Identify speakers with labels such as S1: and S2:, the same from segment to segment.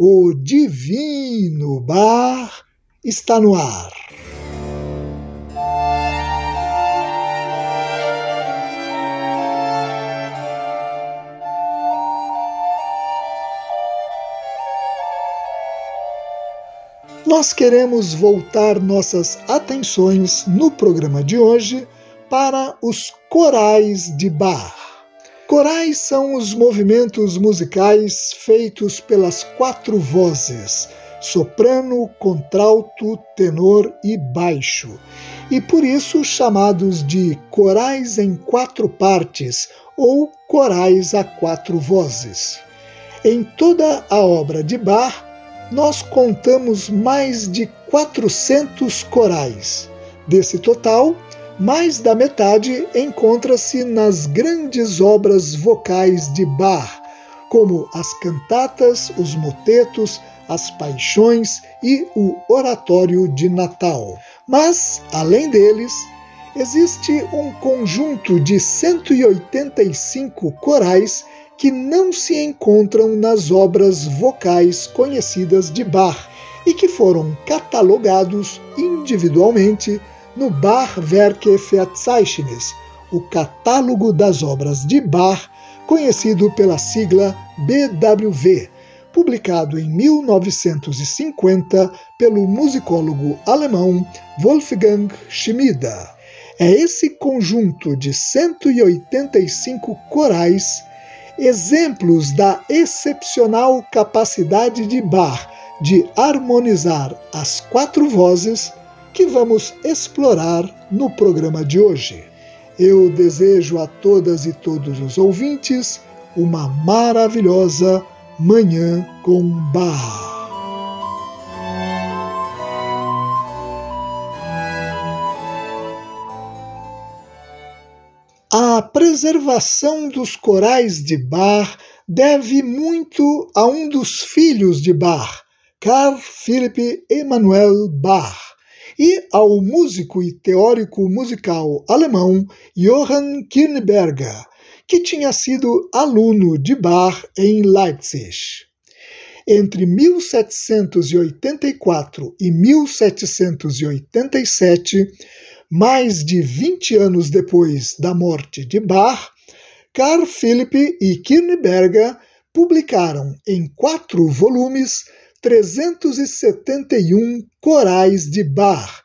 S1: o Divino Bar está no ar. Nós queremos voltar nossas atenções no programa de hoje para os corais de bar. Corais são os movimentos musicais feitos pelas quatro vozes: soprano, contralto, tenor e baixo, e por isso chamados de corais em quatro partes ou corais a quatro vozes. Em toda a obra de Bach, nós contamos mais de 400 corais. Desse total, mais da metade encontra-se nas grandes obras vocais de Bach, como as cantatas, os motetos, as paixões e o oratório de Natal. Mas, além deles, existe um conjunto de 185 corais que não se encontram nas obras vocais conhecidas de Bach e que foram catalogados individualmente no Bachwerke Verzeichnis, o catálogo das obras de Bach, conhecido pela sigla BWV, publicado em 1950 pelo musicólogo alemão Wolfgang Schmida. É esse conjunto de 185 corais, exemplos da excepcional capacidade de Bach de harmonizar as quatro vozes que vamos explorar no programa de hoje. Eu desejo a todas e todos os ouvintes uma maravilhosa Manhã com Bar. A preservação dos corais de Bar deve muito a um dos filhos de Bar, Carl Philipp Emanuel Bach e ao músico e teórico musical alemão Johann Kirnberger, que tinha sido aluno de Bach em Leipzig. Entre 1784 e 1787, mais de 20 anos depois da morte de Bach, Carl Philipp e Kirnberger publicaram em quatro volumes 371 corais de Bach,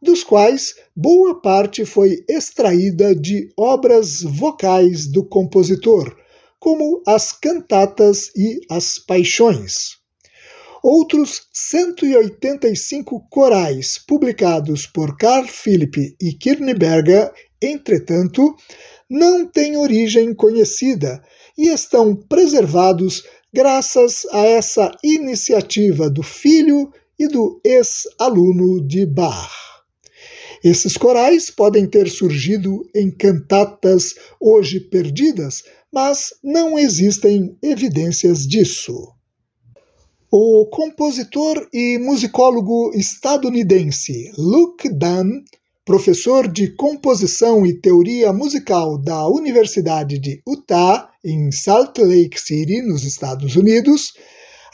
S1: dos quais boa parte foi extraída de obras vocais do compositor, como as cantatas e as paixões. Outros 185 corais publicados por Carl Philipp e Kirnberger, entretanto, não têm origem conhecida e estão preservados graças a essa iniciativa do filho e do ex-aluno de Bach. Esses corais podem ter surgido em cantatas hoje perdidas, mas não existem evidências disso. O compositor e musicólogo estadunidense Luke Dunn professor de composição e teoria musical da Universidade de Utah, em Salt Lake City, nos Estados Unidos,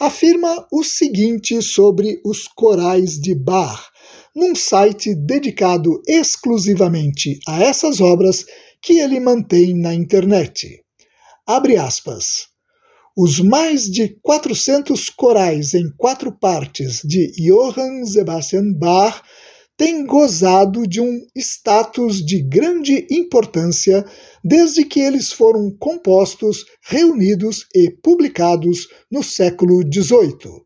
S1: afirma o seguinte sobre os corais de Bach, num site dedicado exclusivamente a essas obras que ele mantém na internet. Abre aspas. Os mais de 400 corais em quatro partes de Johann Sebastian Bach têm gozado de um status de grande importância desde que eles foram compostos, reunidos e publicados no século XVIII.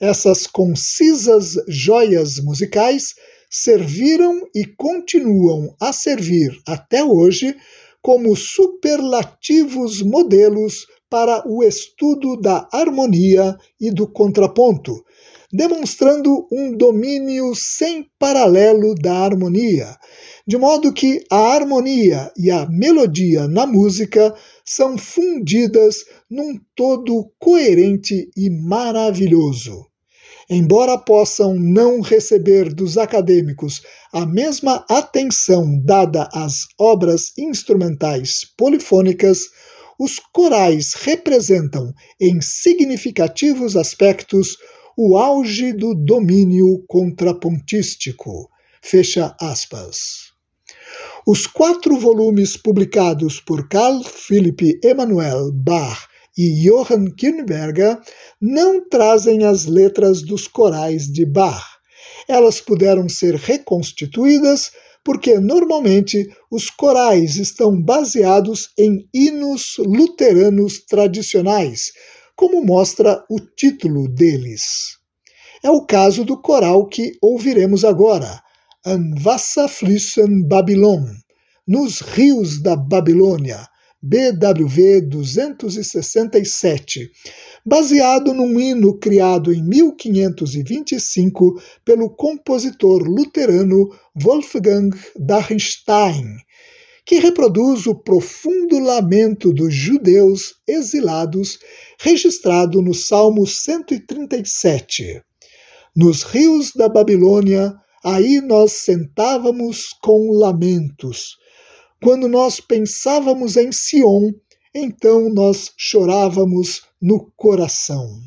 S1: Essas concisas joias musicais serviram e continuam a servir até hoje como superlativos modelos para o estudo da harmonia e do contraponto, demonstrando um domínio sem paralelo da harmonia, de modo que a harmonia e a melodia na música são fundidas num todo coerente e maravilhoso. Embora possam não receber dos acadêmicos a mesma atenção dada às obras instrumentais polifônicas, os corais representam, em significativos aspectos, o auge do domínio contrapontístico. Fecha aspas. Os quatro volumes publicados por Carl Philipp Emanuel Bach e Johann Kirnberger não trazem as letras dos corais de Bach. Elas puderam ser reconstituídas porque normalmente os corais estão baseados em hinos luteranos tradicionais, como mostra o título deles. É o caso do coral que ouviremos agora, An Wasserflüssen Babylon, nos rios da Babilônia, BWV 267, baseado num hino criado em 1525 pelo compositor luterano Wolfgang Darnstein, que reproduz o profundo lamento dos judeus exilados registrado no Salmo 137. Nos rios da Babilônia, aí nós sentávamos com lamentos. Quando nós pensávamos em Sion, então nós chorávamos no coração.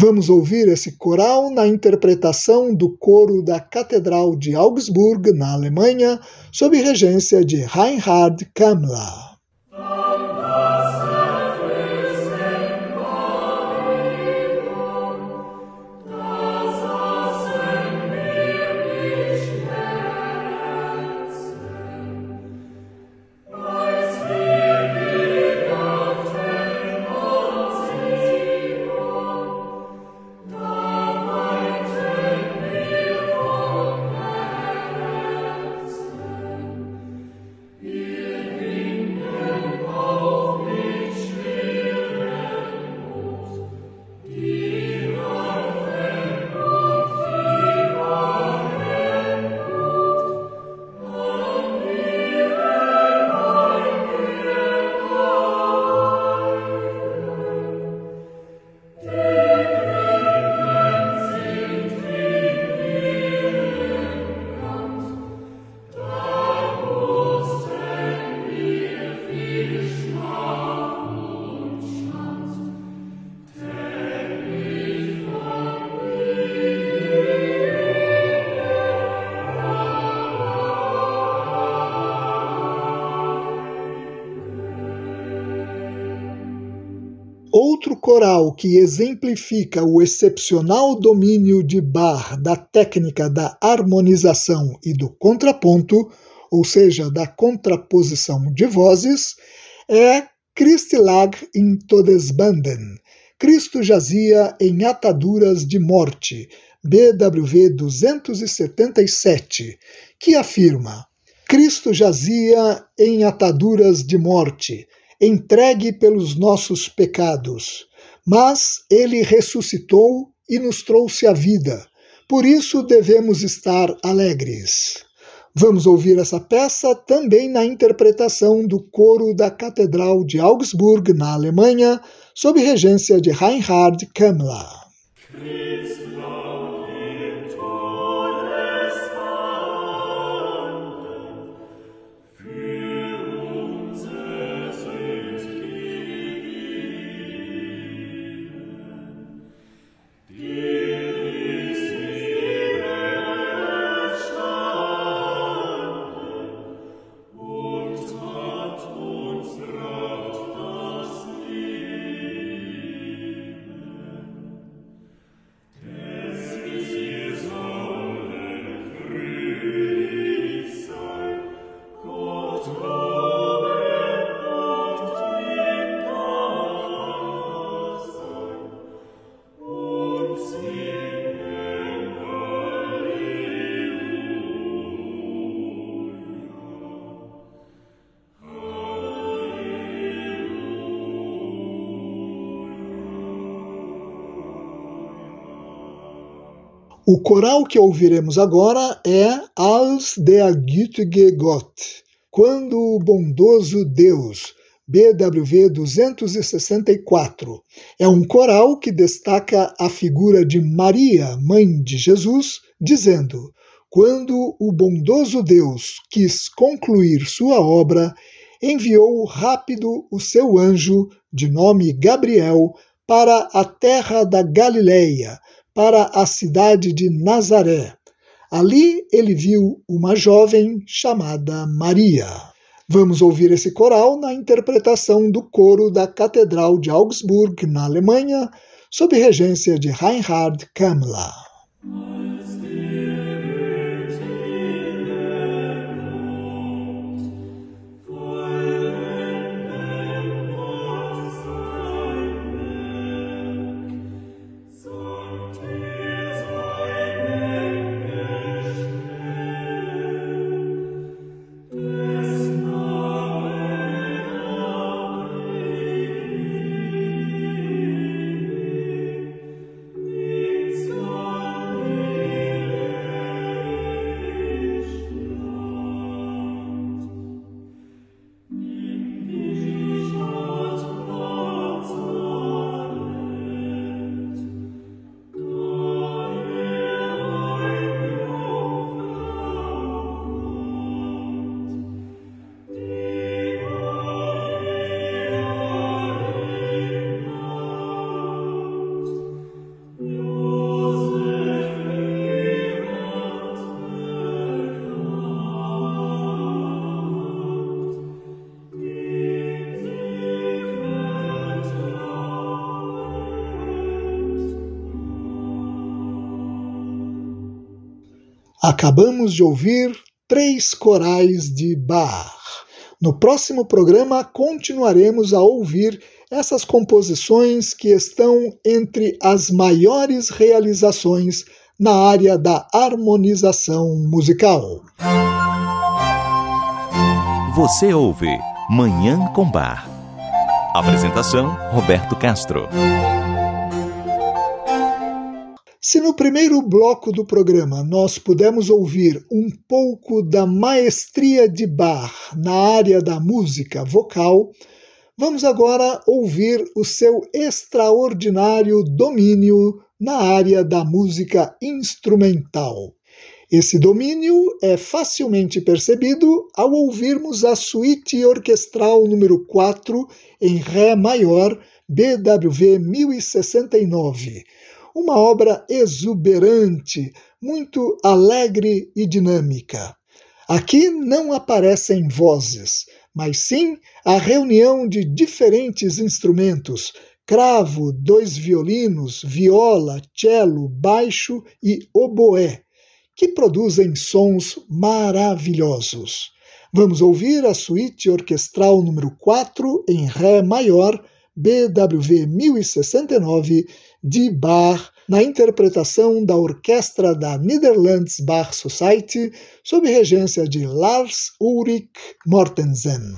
S1: Vamos ouvir esse coral na interpretação do coro da Catedral de Augsburg, na Alemanha, sob regência de Reinhard Kammler. Outro coral que exemplifica o excepcional domínio de Bach da técnica da harmonização e do contraponto, ou seja, da contraposição de vozes, é Christ lag in Todesbanden, Cristo jazia em ataduras de morte, BWV 277, que afirma: Cristo jazia em ataduras de morte, entregue pelos nossos pecados, mas ele ressuscitou e nos trouxe a vida. Por isso devemos estar alegres. Vamos ouvir essa peça também na interpretação do coro da Catedral de Augsburg, na Alemanha, sob regência de Reinhard Kammler. O coral que ouviremos agora é Als der gütige Gott, Quando o Bondoso Deus, BWV 264. É um coral que destaca a figura de Maria, mãe de Jesus, dizendo: Quando o bondoso Deus quis concluir sua obra, enviou rápido o seu anjo, de nome Gabriel, para a terra da Galileia para a cidade de Nazaré. Ali ele viu uma jovem chamada Maria. Vamos ouvir esse coral na interpretação do coro da Catedral de Augsburg, na Alemanha, sob regência de Reinhard Kammler. Acabamos de ouvir três corais de Bach. No próximo programa continuaremos a ouvir essas composições que estão entre as maiores realizações na área da harmonização musical.
S2: Você ouve Manhã com Bar. Apresentação Roberto Castro.
S1: Se no primeiro bloco do programa nós pudemos ouvir um pouco da maestria de Bach na área da música vocal, vamos agora ouvir o seu extraordinário domínio na área da música instrumental. Esse domínio é facilmente percebido ao ouvirmos a suíte orquestral número 4 em Ré maior, BWV 1069 uma obra exuberante, muito alegre e dinâmica. Aqui não aparecem vozes, mas sim a reunião de diferentes instrumentos, cravo, dois violinos, viola, cello, baixo e oboé, que produzem sons maravilhosos. Vamos ouvir a suíte orquestral número 4 em Ré maior, BWV 1069 de Bach na interpretação da orquestra da Netherlands Bach Society sob regência de Lars Ulrich Mortensen.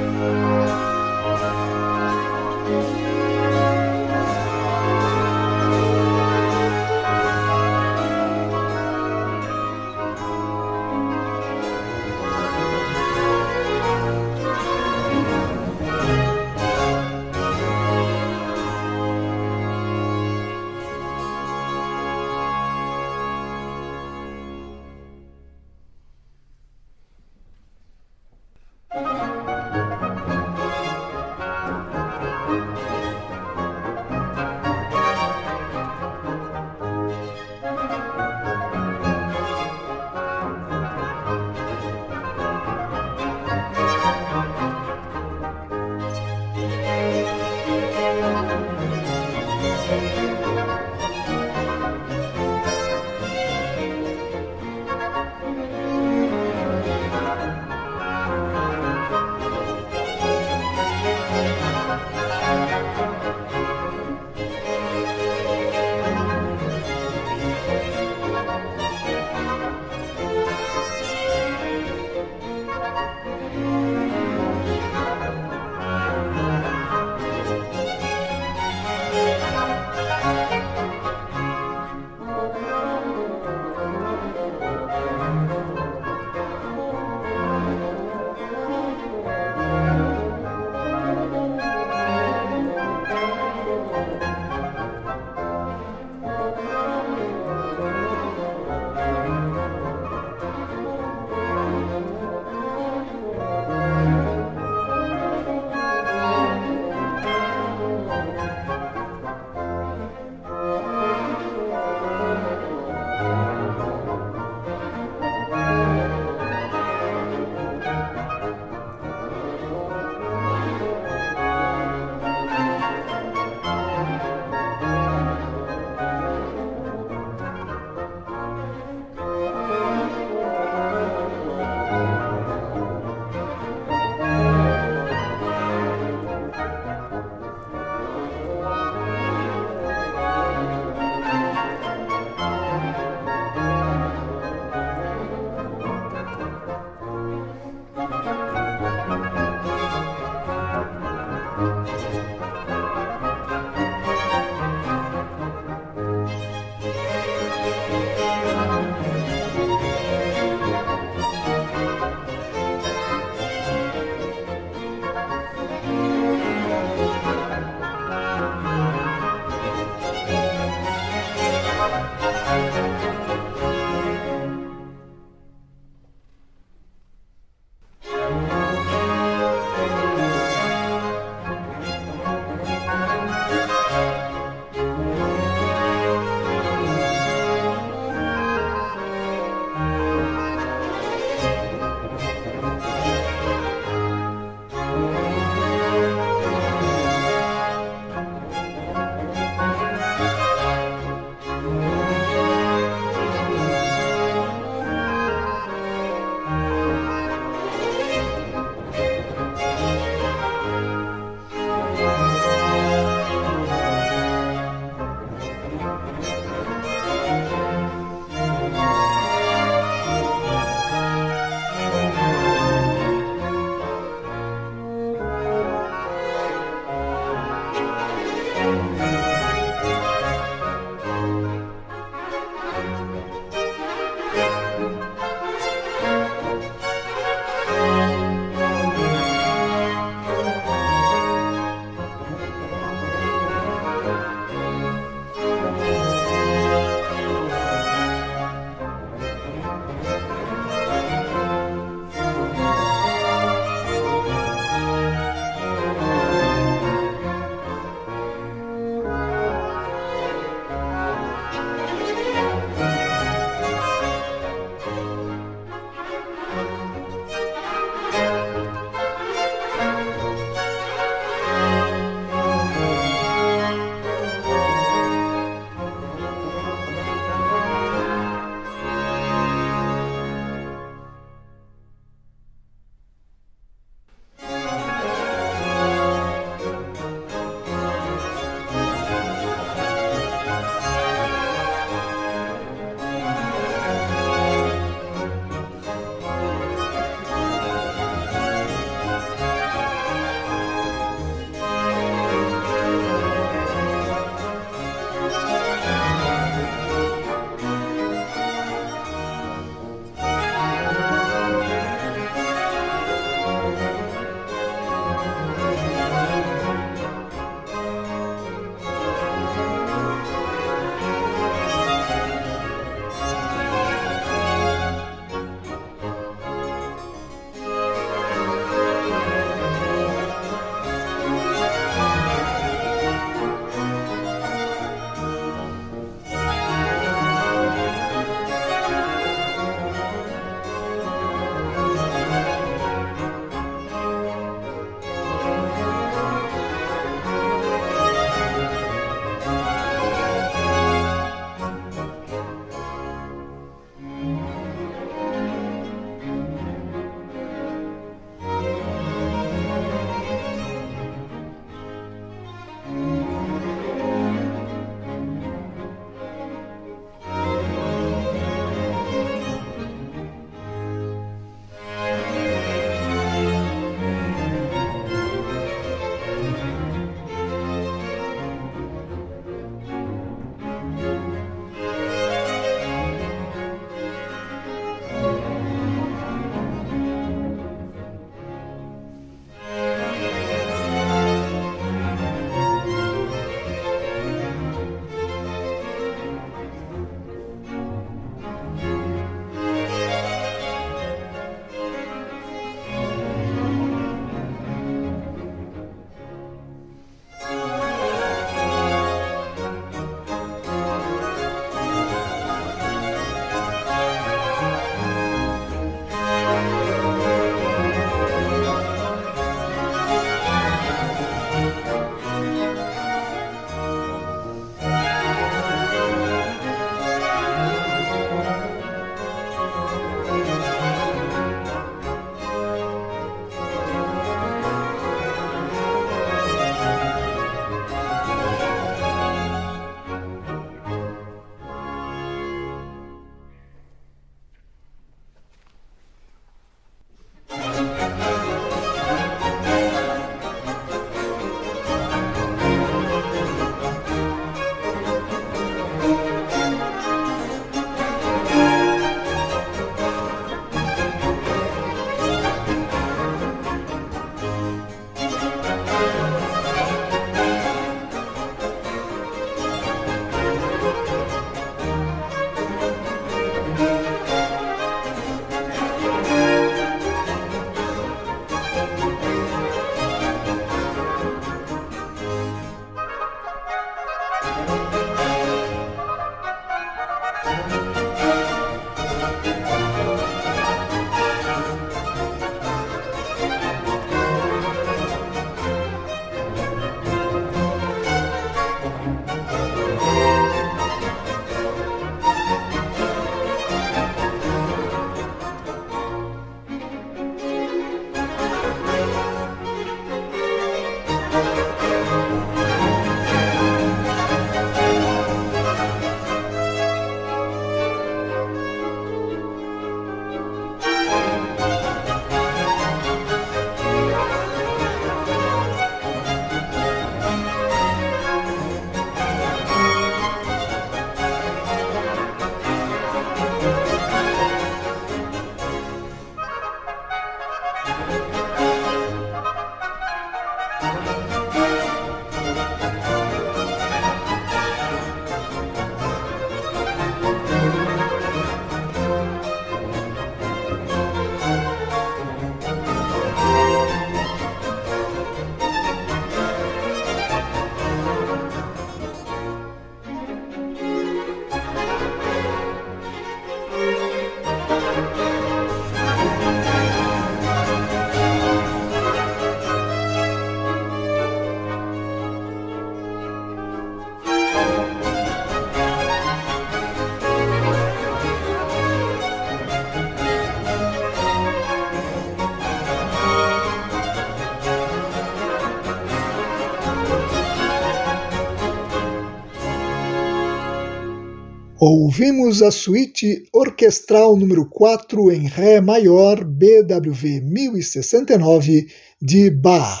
S1: Ouvimos a suíte orquestral número 4 em Ré maior BWV 1069 de Bach.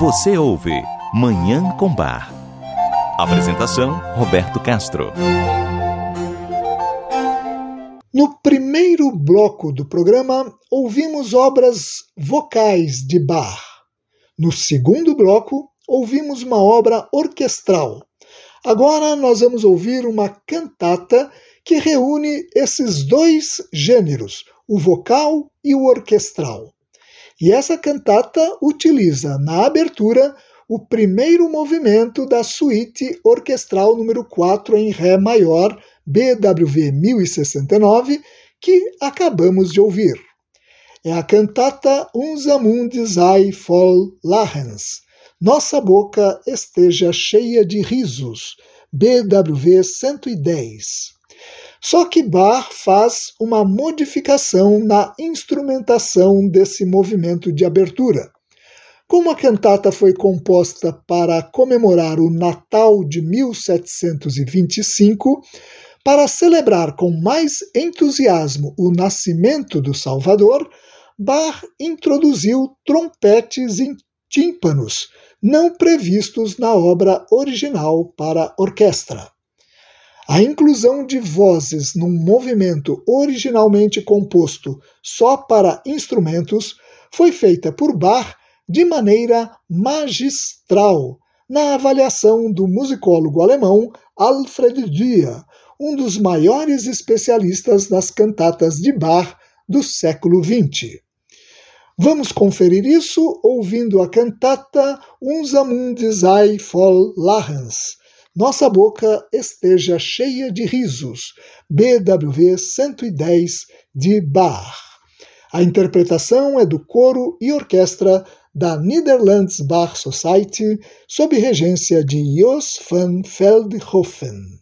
S2: Você ouve Manhã com Bar. Apresentação Roberto Castro.
S1: No primeiro bloco do programa, ouvimos obras vocais de Bach. No segundo bloco, ouvimos uma obra orquestral Agora nós vamos ouvir uma cantata que reúne esses dois gêneros, o vocal e o orquestral. E essa cantata utiliza na abertura o primeiro movimento da suíte orquestral número 4 em Ré maior, BWV 1069, que acabamos de ouvir. É a cantata Unser Mund sei voll Lachens, nossa boca esteja cheia de risos. BWV 110. Só que Bach faz uma modificação na instrumentação desse movimento de abertura. Como a cantata foi composta para comemorar o Natal de 1725, para celebrar com mais entusiasmo o nascimento do Salvador, Bach introduziu trompetes em tímpanos, não previstos na obra original para orquestra. A inclusão de vozes num movimento originalmente composto só para instrumentos foi feita por Bach de maneira magistral, na avaliação do musicólogo alemão Alfred Dürer, um dos maiores especialistas nas cantatas de Bach do século XX. Vamos conferir isso ouvindo a cantata Unser Mund sei voll Lachens. Nossa boca esteja cheia de risos. BWV 110 de Bach. A interpretação é do coro e orquestra da Netherlands Bach Society, sob regência de Jos van Veldhoven.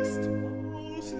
S3: Christ. aus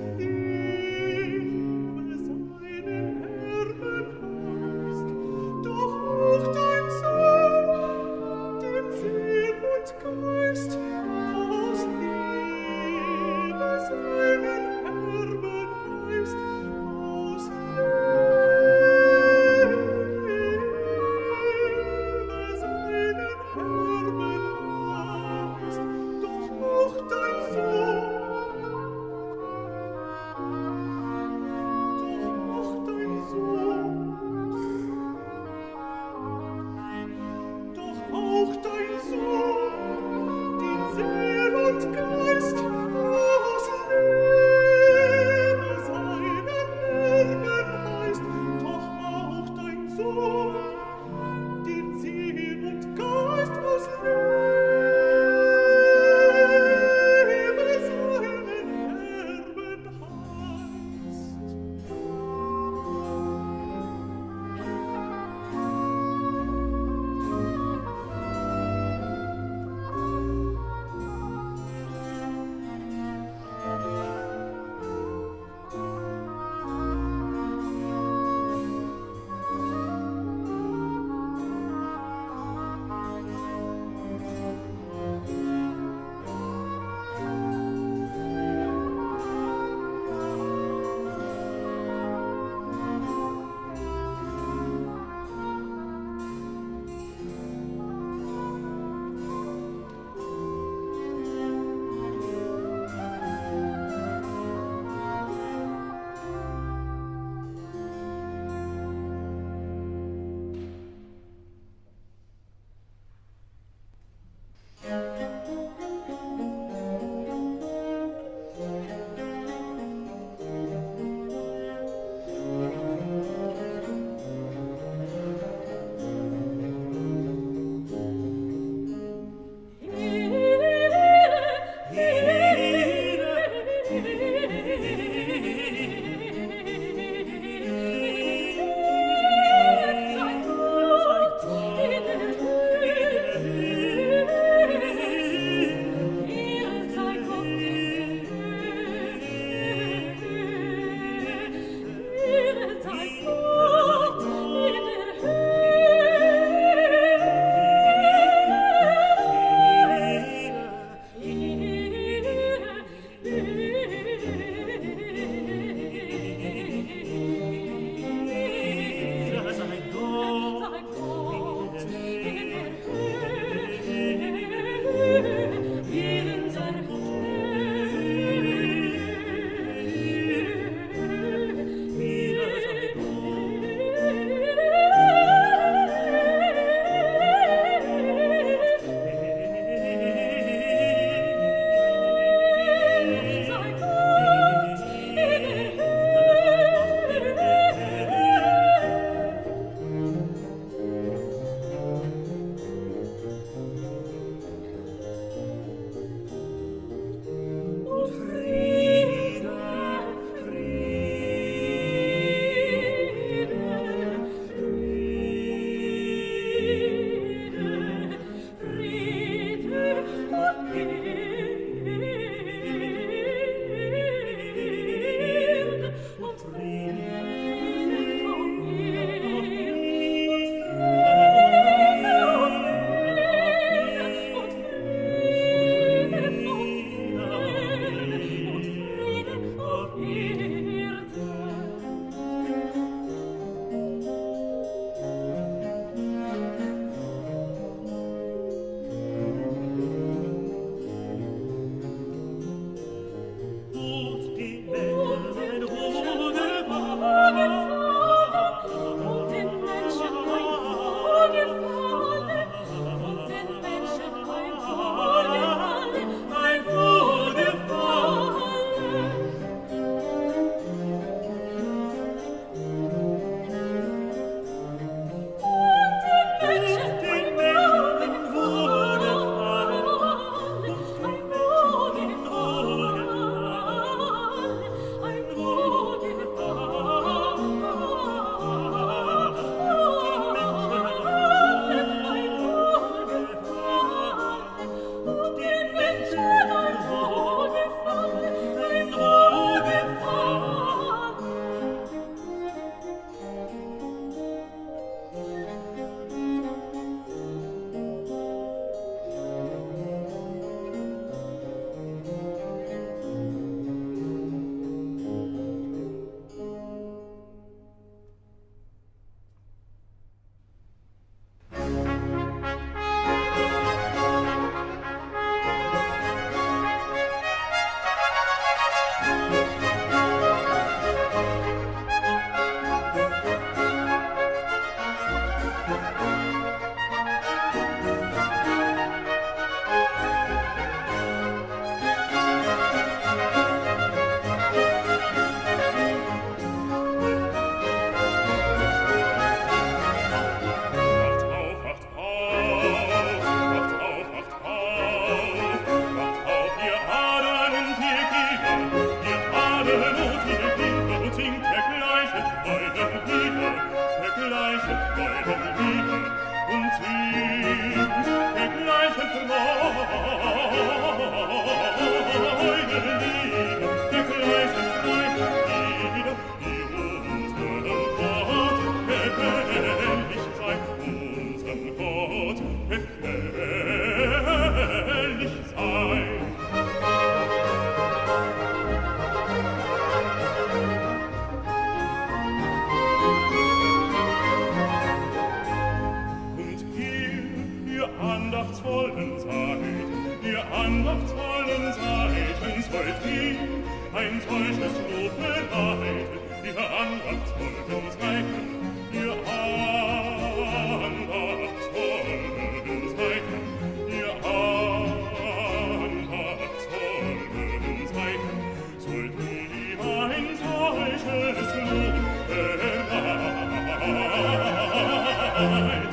S3: night.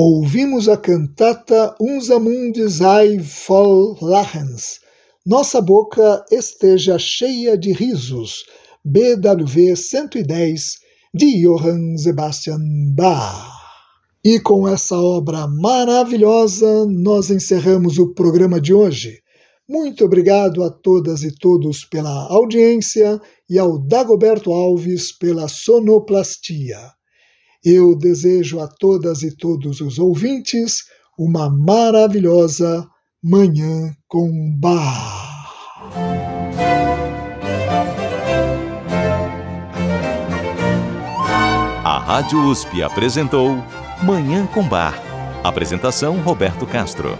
S1: Ouvimos a cantata Unser Mund sei voll Lachens. Nossa boca esteja cheia de risos. BWV 110 de Johann Sebastian Bach. E com essa obra maravilhosa, nós encerramos o programa de hoje. Muito obrigado a todas e todos pela audiência e ao Dagoberto Alves pela sonoplastia. Eu desejo a todas e todos os ouvintes uma maravilhosa Manhã com Bar.
S2: A Rádio USP apresentou Manhã com Bar. Apresentação Roberto Castro.